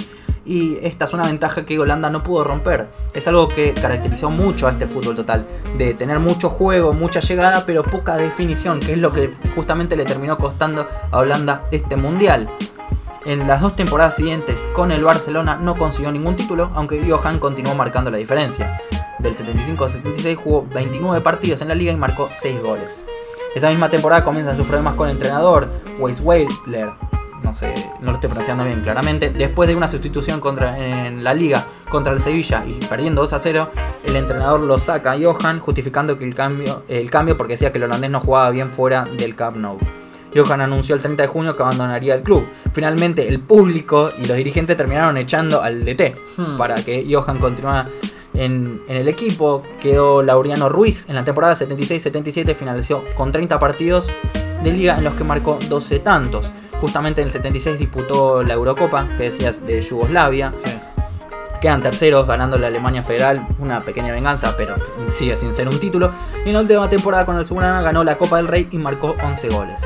Y esta es una ventaja que Holanda no pudo romper. Es algo que caracterizó mucho a este fútbol total. De tener mucho juego, mucha llegada, pero poca definición. Que es lo que justamente le terminó costando a Holanda este mundial. En las dos temporadas siguientes con el Barcelona no consiguió ningún título, aunque Johan continuó marcando la diferencia. Del 75 al 76 jugó 29 partidos en la liga y marcó 6 goles. Esa misma temporada comienzan sus problemas con el entrenador, Weisweiler, no sé, no lo estoy pronunciando bien claramente. Después de una sustitución contra, en la liga contra el Sevilla y perdiendo 2 a 0, el entrenador lo saca a Johan, justificando que el cambio, el cambio porque decía que el holandés no jugaba bien fuera del Camp Nou. Johan anunció el 30 de junio que abandonaría el club. Finalmente, el público y los dirigentes terminaron echando al DT Hmm. para que Johan continuara en, en el equipo. Quedó Laureano Ruiz en la temporada 76-77, finalizó con 30 partidos de liga en los que marcó 12 tantos. Justamente en el 76 disputó la Eurocopa, que decías de Yugoslavia. Sí. Quedan terceros ganando la Alemania Federal, una pequeña venganza, pero sigue sin ser un título. Y en la última temporada con el Subrana ganó la Copa del Rey y marcó 11 goles.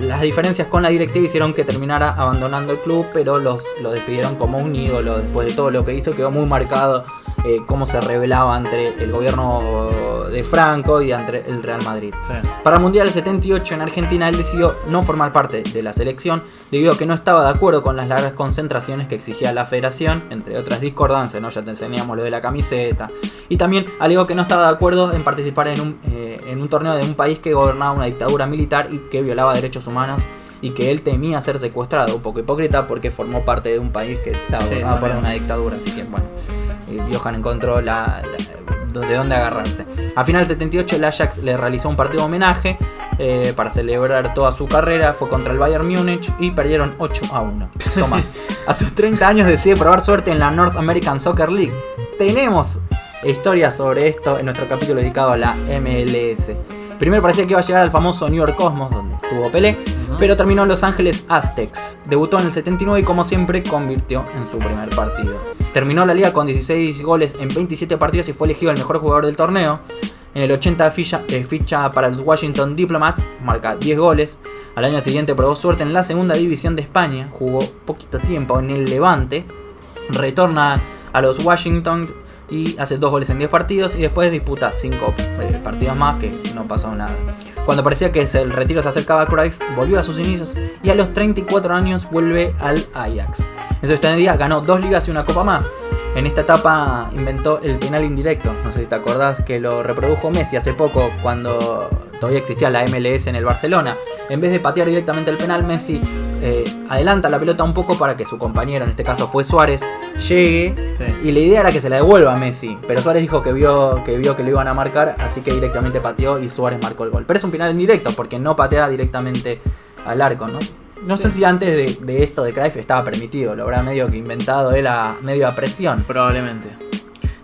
Las diferencias con la directiva hicieron que terminara abandonando el club, pero los, lo despidieron como un ídolo después de todo lo que hizo. Quedó muy marcado eh, cómo se revelaba entre el gobierno de Franco y entre el Real Madrid. Sí. Para el Mundial 78 en Argentina él decidió no formar parte de la selección debido a que no estaba de acuerdo con las largas concentraciones que exigía la federación, entre otras discordancias, ¿no? ya te enseñamos lo de la camiseta. Y también alegó que no estaba de acuerdo en participar en un, eh, en un torneo de un país que gobernaba una dictadura militar y que violaba derechos humanos y que él temía ser secuestrado, un poco hipócrita porque formó parte de un país que estaba Sí, gobernado por una dictadura, así que bueno, Johan encontró la, la- de dónde agarrarse. A final del 78 el Ajax le realizó un partido de homenaje eh, para celebrar toda su carrera, fue contra el Bayern Múnich y perdieron 8 a 1. Toma, a sus 30 años decide probar suerte en la North American Soccer League. Tenemos historias sobre esto en nuestro capítulo dedicado a la MLS. Primero parecía que iba a llegar al famoso New York Cosmos, donde estuvo Pelé, pero terminó en Los Ángeles Aztecs. Debutó en el 79 y como siempre convirtió en su primer partido. Terminó la liga con 16 goles en 27 partidos y fue elegido el mejor jugador del torneo. En el 80 ficha, eh, ficha para los Washington Diplomats, marca 10 goles. Al año siguiente probó suerte en la segunda división de España, jugó poquito tiempo en el Levante, retorna a los Washington y hace dos goles en 10 partidos y después disputa 5 partidos más que no pasó nada. Cuando parecía que el retiro se acercaba a Cruyff, volvió a sus inicios y a los 34 años vuelve al Ajax. En su estadía ganó dos ligas y una copa más. En esta etapa inventó el penal indirecto. No sé si te acordás que lo reprodujo Messi hace poco cuando todavía existía la MLS en el Barcelona. En vez de patear directamente el penal, Messi eh, adelanta la pelota un poco para que su compañero, en este caso fue Suárez, llegue. Sí. Y la idea era que se la devuelva a Messi. Pero Suárez dijo que vio, que vio que lo iban a marcar, así que directamente pateó y Suárez marcó el gol. Pero es un penal indirecto porque no patea directamente al arco, ¿no? No sé si antes de, de esto de Cruyff estaba permitido, lo habrá medio que inventado él a medio a presión. Probablemente.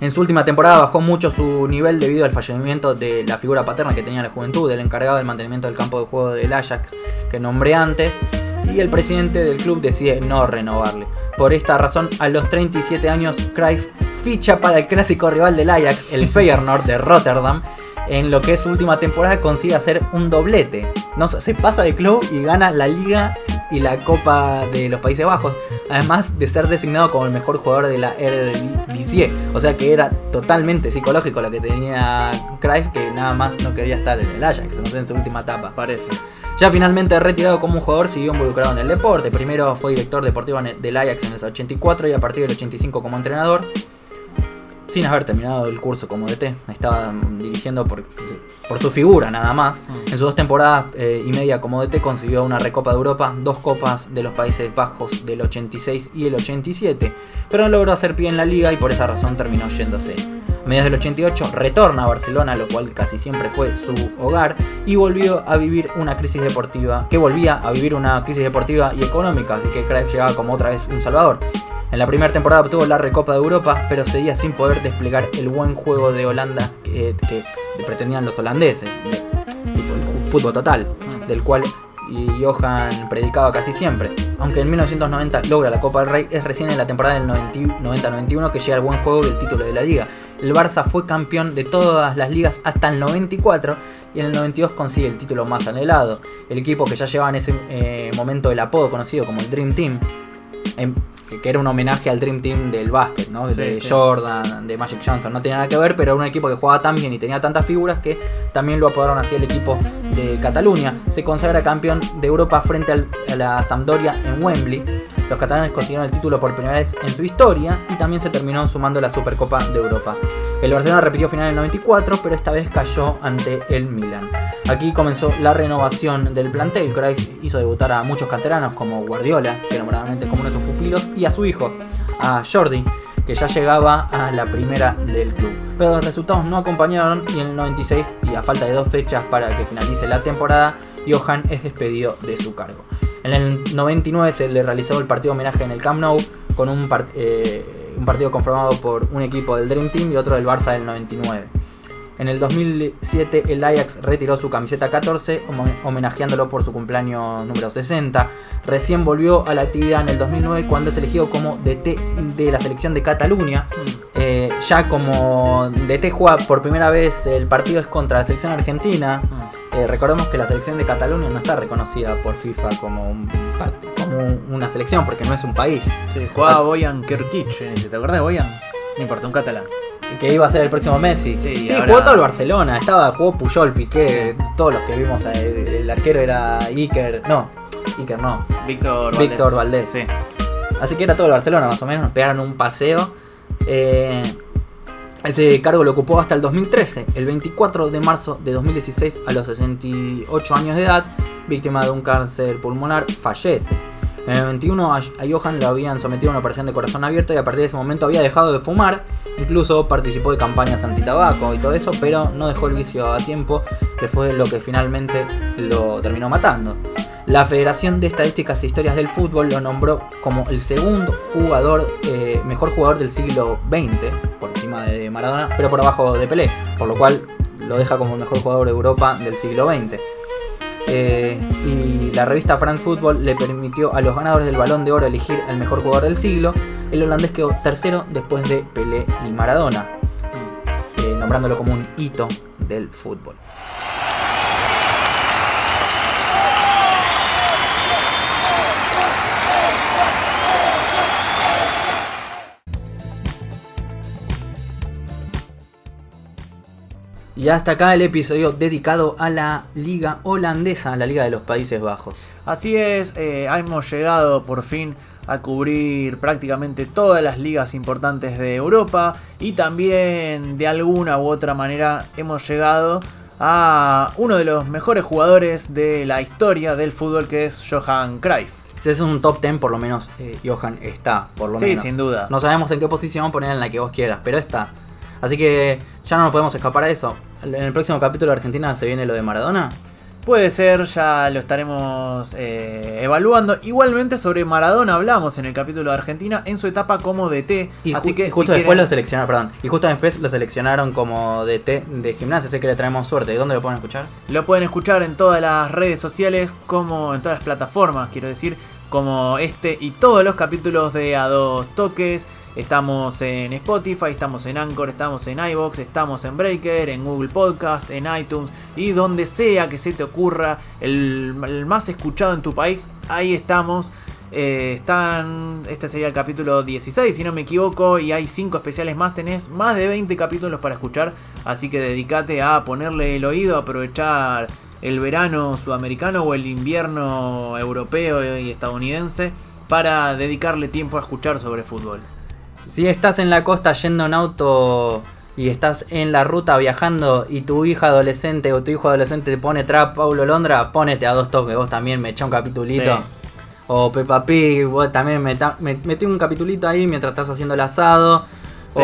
En su última temporada bajó mucho su nivel debido al fallecimiento de la figura paterna que tenía en la juventud, el encargado del mantenimiento del campo de juego del Ajax que nombré antes, y el presidente del club decide no renovarle. Por esta razón, a los 37 años, Cruyff ficha para el clásico rival del Ajax, el Feyenoord de Rotterdam, en lo que es su última temporada consigue hacer un doblete. No, se pasa de club y gana la liga y la Copa de los Países Bajos, además de ser designado como el mejor jugador de la Eredivisie. O sea que era totalmente psicológico lo que tenía Cruyff, que nada más no quería estar en el Ajax, en su última etapa. Parece. Ya finalmente retirado como un jugador, siguió involucrado en el deporte. Primero fue director deportivo del Ajax en el 84 y a partir del 85 como entrenador sin haber terminado el curso como DT. Estaba dirigiendo por, por su figura nada más. Mm. En sus dos temporadas eh, y media como DT consiguió una Recopa de Europa, dos Copas de los Países Bajos del 86 y el 87, pero no logró hacer pie en la liga y por esa razón terminó yéndose. A mediados del 88 retorna a Barcelona, lo cual casi siempre fue su hogar, y volvió a vivir una crisis deportiva, que volvía a vivir una crisis deportiva y económica, así que Cruyff llegaba como otra vez un salvador. En la primera temporada obtuvo la Recopa de Europa, pero seguía sin poder desplegar el buen juego de Holanda que, pretendían los holandeses, tipo el fútbol total, mm. del cual Johan predicaba casi siempre. Aunque en 1990 logra la Copa del Rey, es recién en la temporada del 90-91 que llega el buen juego y el título de la liga. El Barça fue campeón de todas las ligas hasta el 94 y en el 92 consigue el título más anhelado. El equipo que ya llevaba en ese eh, momento el apodo conocido como el Dream Team. Em, que era un homenaje al Dream Team del básquet, ¿no? de Jordan, de Magic Johnson, no tenía nada que ver, pero era un equipo que jugaba tan bien y tenía tantas figuras que también lo apodaron así el equipo de Cataluña. Se consagra campeón de Europa frente a la Sampdoria en Wembley. Los catalanes consiguieron el título por primera vez en su historia y también se terminó sumando la Supercopa de Europa. El Barcelona repitió final en el 94, pero esta vez cayó ante el Milan. Aquí comenzó la renovación del plantel. Cruyff hizo debutar a muchos canteranos como Guardiola, que normalmente como uno de sus y a su hijo, a Jordi, que ya llegaba a la primera del club. Pero los resultados no acompañaron y en el 96, y a falta de dos fechas para que finalice la temporada, Johan es despedido de su cargo. En el 99 se le realizó el partido homenaje en el Camp Nou con un, eh, un partido conformado por un equipo del Dream Team y otro del Barça del 99. En el 2007 el Ajax retiró su camiseta 14 homenajeándolo por su cumpleaños número 60. Recién volvió a la actividad en el 2009 cuando es elegido como DT de la selección de Cataluña. Mm. Eh, ya como DT juega por primera vez el partido es contra la selección argentina. Mm. Eh, recordemos que la selección de Cataluña no está reconocida por FIFA como, una selección porque no es un país. Sí, jugaba Boyan Kerkic, ¿te acuerdas de Boyan? No importa, un catalán que iba a ser el próximo Messi. Sí, jugó todo el Barcelona. Estaba, jugó Puyol, Piqué, todos los que vimos. Eh, el, arquero era Iker. No, Iker no. Víctor Valdés. Víctor Valdés. Sí. Así que era todo el Barcelona más o menos. Nos pegaron un paseo. Eh, ese cargo lo ocupó hasta el 2013. El 24 de marzo de 2016, a los 68 años de edad, víctima de un cáncer pulmonar, fallece. En el 21 a Johan lo habían sometido a una operación de corazón abierto y a partir de ese momento había dejado de fumar. Incluso participó de campañas anti-tabaco y todo eso, pero no dejó el vicio a tiempo, que fue lo que finalmente lo terminó matando. La Federación de Estadísticas e Historias del Fútbol lo nombró como el segundo jugador, eh, mejor jugador del siglo XX, por encima de Maradona, pero por abajo de Pelé, por lo cual lo deja como el mejor jugador de Europa del siglo XX. Eh, y la revista France Football le permitió a los ganadores del Balón de Oro elegir el mejor jugador del siglo. El holandés quedó tercero después de Pelé y Maradona, eh, nombrándolo como un hito del fútbol. Y hasta acá el episodio dedicado a la liga holandesa, la liga de los Países Bajos. Así es, eh, hemos llegado por fin a cubrir prácticamente todas las ligas importantes de Europa y también de alguna u otra manera hemos llegado a uno de los mejores jugadores de la historia del fútbol que es Johan Cruyff. Si es un top 10 por lo menos eh, Johan está, por lo menos. Sí, sin duda. No sabemos en qué posición poner en la que vos quieras, pero está. Así que ya no nos podemos escapar a eso. En el próximo capítulo de Argentina se viene lo de Maradona. Puede ser, ya lo estaremos eh, evaluando. Igualmente sobre Maradona hablamos en el capítulo de Argentina en su etapa como DT. Y así que justo si después quieren- lo seleccionaron, perdón, y justo después lo seleccionaron como DT de gimnasia, sé que le traemos suerte. ¿Dónde lo pueden escuchar? Lo pueden escuchar en todas las redes sociales, como en todas las plataformas, quiero decir, como este y todos los capítulos de A Dos Toques. Estamos en Spotify, estamos en Anchor, estamos en iBox, estamos en Breaker, en Google Podcast, en iTunes y donde sea que se te ocurra, el, más escuchado en tu país, ahí estamos. Eh, están. Este sería el capítulo 16, si no me equivoco. Y hay 5 especiales más. Tenés más de 20 capítulos para escuchar. Así que dedícate a ponerle el oído, a aprovechar el verano sudamericano o el invierno europeo y estadounidense. Para dedicarle tiempo a escuchar sobre fútbol. Si estás en la costa yendo en auto y estás en la ruta viajando y tu hija adolescente o tu hijo adolescente te pone trap Paulo Londra, ponete a dos toques, vos también me echá un capitulito. Sí. O Peppa Pig, vos también me- metí un capitulito ahí mientras estás haciendo el asado.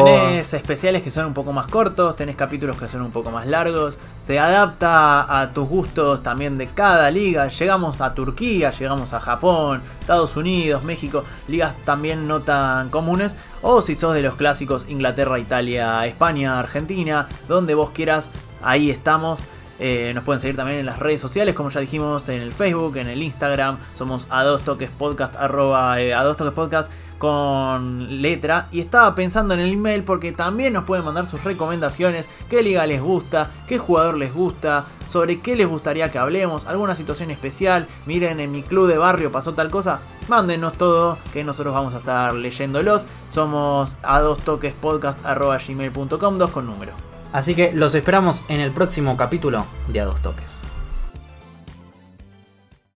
O- Tenés especiales que son un poco más cortos, tenés capítulos que son un poco más largos, se adapta a tus gustos también de cada liga, llegamos a Turquía, llegamos a Japón, Estados Unidos, México, ligas también no tan comunes, o si sos de los clásicos Inglaterra, Italia, España, Argentina, donde vos quieras, ahí estamos. Eh, nos pueden seguir también en las redes sociales, como ya dijimos, en el Facebook, en el Instagram. Somos a dos toques podcast, arroba eh, a dos toques podcast con letra. Y estaba pensando en el email porque también nos pueden mandar sus recomendaciones, qué liga les gusta, qué jugador les gusta, sobre qué les gustaría que hablemos, alguna situación especial. Miren, en mi club de barrio pasó tal cosa. Mándenos todo, que nosotros vamos a estar leyéndolos. Somos a dos toques podcast, arroba dos con número. Así que los esperamos en el próximo capítulo de A Dos Toques.